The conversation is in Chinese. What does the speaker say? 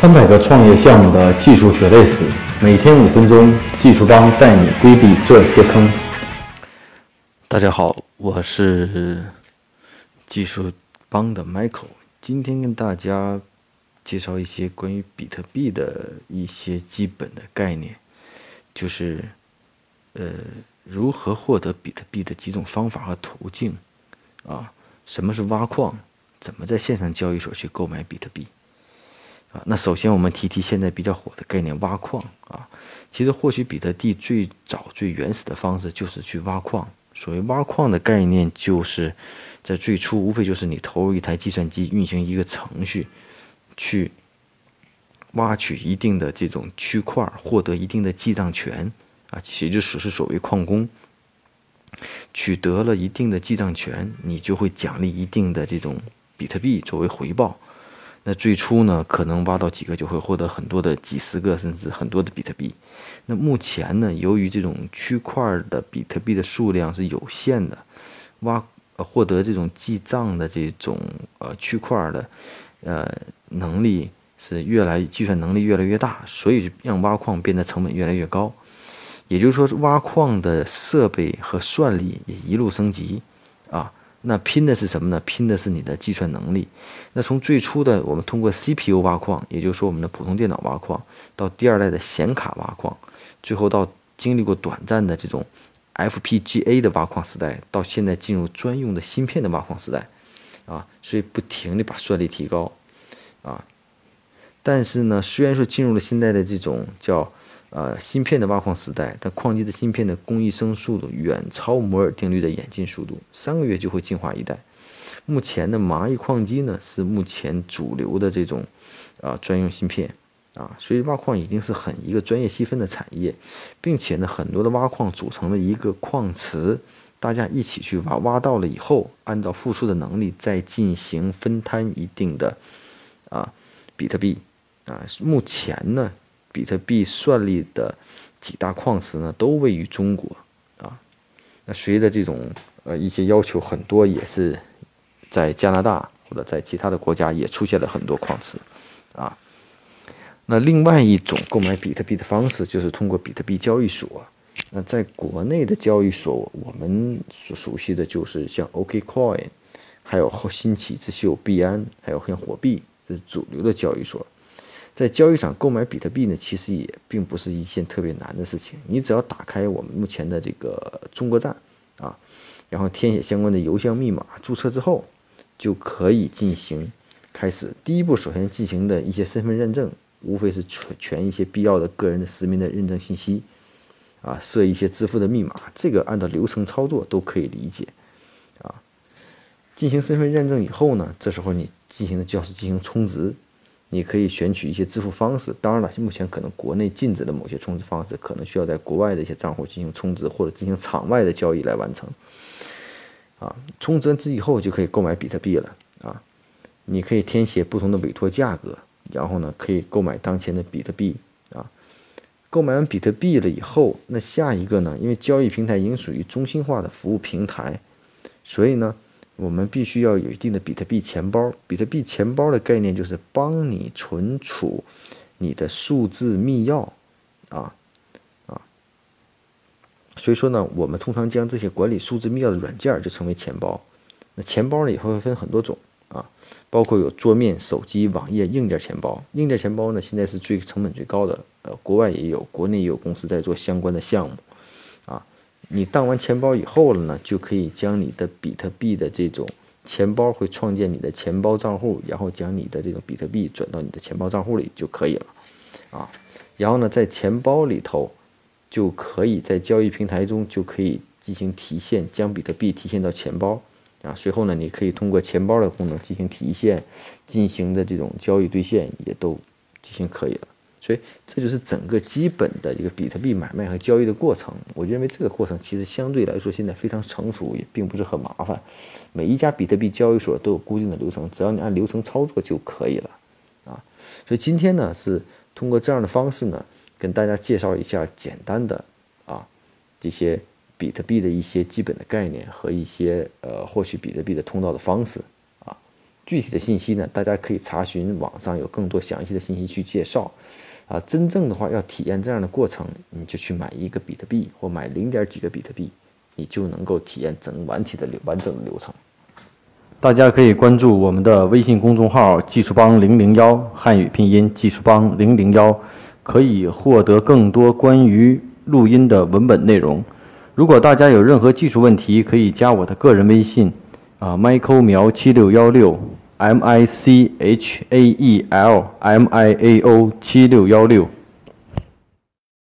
三百个创业项目的技术血泪史，每天五分钟，技术帮带你规避这些坑。大家好，我是技术帮的 Michael，今天跟大家介绍一些关于比特币的一些基本的概念，就是呃如何获得比特币的几种方法和途径啊，什么是挖矿，怎么在线上交易所去购买比特币。啊，那首先我们提提现在比较火的概念挖矿啊。其实获取比特币最早最原始的方式就是去挖矿。所谓挖矿的概念，就是在最初无非就是你投入一台计算机，运行一个程序，去挖取一定的这种区块，获得一定的记账权啊，也就是是所谓矿工。取得了一定的记账权，你就会奖励一定的这种比特币作为回报。那最初呢，可能挖到几个就会获得很多的几十个甚至很多的比特币。那目前呢，由于这种区块的比特币的数量是有限的，挖获得这种记账的这种呃区块的呃能力是越来计算能力越来越大，所以让挖矿变得成本越来越高。也就是说，挖矿的设备和算力也一路升级啊。那拼的是什么呢？拼的是你的计算能力。那从最初的我们通过 CPU 挖矿，也就是说我们的普通电脑挖矿，到第二代的显卡挖矿，最后到经历过短暂的这种 FPGA 的挖矿时代，到现在进入专用的芯片的挖矿时代，啊，所以不停的把算力提高，啊，但是呢，虽然说进入了现在的这种叫。呃，芯片的挖矿时代，但矿机的芯片的工艺生速度远超摩尔定律的演进速度，三个月就会进化一代。目前的蚂蚁矿机呢，是目前主流的这种啊专用芯片啊，所以挖矿已经是很一个专业细分的产业，并且呢，很多的挖矿组成了一个矿池，大家一起去挖，挖到了以后，按照付出的能力再进行分摊一定的啊比特币啊，目前呢。比特币算力的几大矿池呢，都位于中国啊。那随着这种呃一些要求，很多也是在加拿大或者在其他的国家也出现了很多矿池啊。那另外一种购买比特币的方式，就是通过比特币交易所。那在国内的交易所，我们所熟悉的就是像 OKCoin，还有后兴起之秀币安，还有像火币，这是主流的交易所。在交易场购买比特币呢，其实也并不是一件特别难的事情。你只要打开我们目前的这个中国站啊，然后填写相关的邮箱密码，注册之后就可以进行开始。第一步，首先进行的一些身份认证，无非是全全一些必要的个人的实名的认证信息啊，设一些支付的密码，这个按照流程操作都可以理解啊。进行身份认证以后呢，这时候你进行的就是进行充值。你可以选取一些支付方式，当然了，目前可能国内禁止的某些充值方式，可能需要在国外的一些账户进行充值或者进行场外的交易来完成。啊，充值完之以后就可以购买比特币了啊！你可以填写不同的委托价格，然后呢，可以购买当前的比特币啊。购买完比特币了以后，那下一个呢？因为交易平台已经属于中心化的服务平台，所以呢。我们必须要有一定的比特币钱包。比特币钱包的概念就是帮你存储你的数字密钥，啊啊。所以说呢，我们通常将这些管理数字密钥的软件就称为钱包。那钱包呢也会分很多种啊，包括有桌面、手机、网页硬件钱包。硬件钱包呢现在是最成本最高的，呃，国外也有，国内也有公司在做相关的项目。你当完钱包以后了呢，就可以将你的比特币的这种钱包会创建你的钱包账户，然后将你的这种比特币转到你的钱包账户里就可以了，啊，然后呢，在钱包里头就可以在交易平台中就可以进行提现，将比特币提现到钱包，啊，随后呢，你可以通过钱包的功能进行提现，进行的这种交易兑现也都进行可以了。所以这就是整个基本的一个比特币买卖和交易的过程。我认为这个过程其实相对来说现在非常成熟，也并不是很麻烦。每一家比特币交易所都有固定的流程，只要你按流程操作就可以了啊。所以今天呢是通过这样的方式呢，跟大家介绍一下简单的啊这些比特币的一些基本的概念和一些呃获取比特币的通道的方式。具体的信息呢，大家可以查询网上有更多详细的信息去介绍。啊，真正的话要体验这样的过程，你就去买一个比特币或买零点几个比特币，你就能够体验整完体的完整的流程。大家可以关注我们的微信公众号“技术帮零零幺”汉语拼音“技术帮零零幺”，可以获得更多关于录音的文本内容。如果大家有任何技术问题，可以加我的个人微信，啊，Michael 苗七六幺六，M I C H A E L M I A O 七六幺六。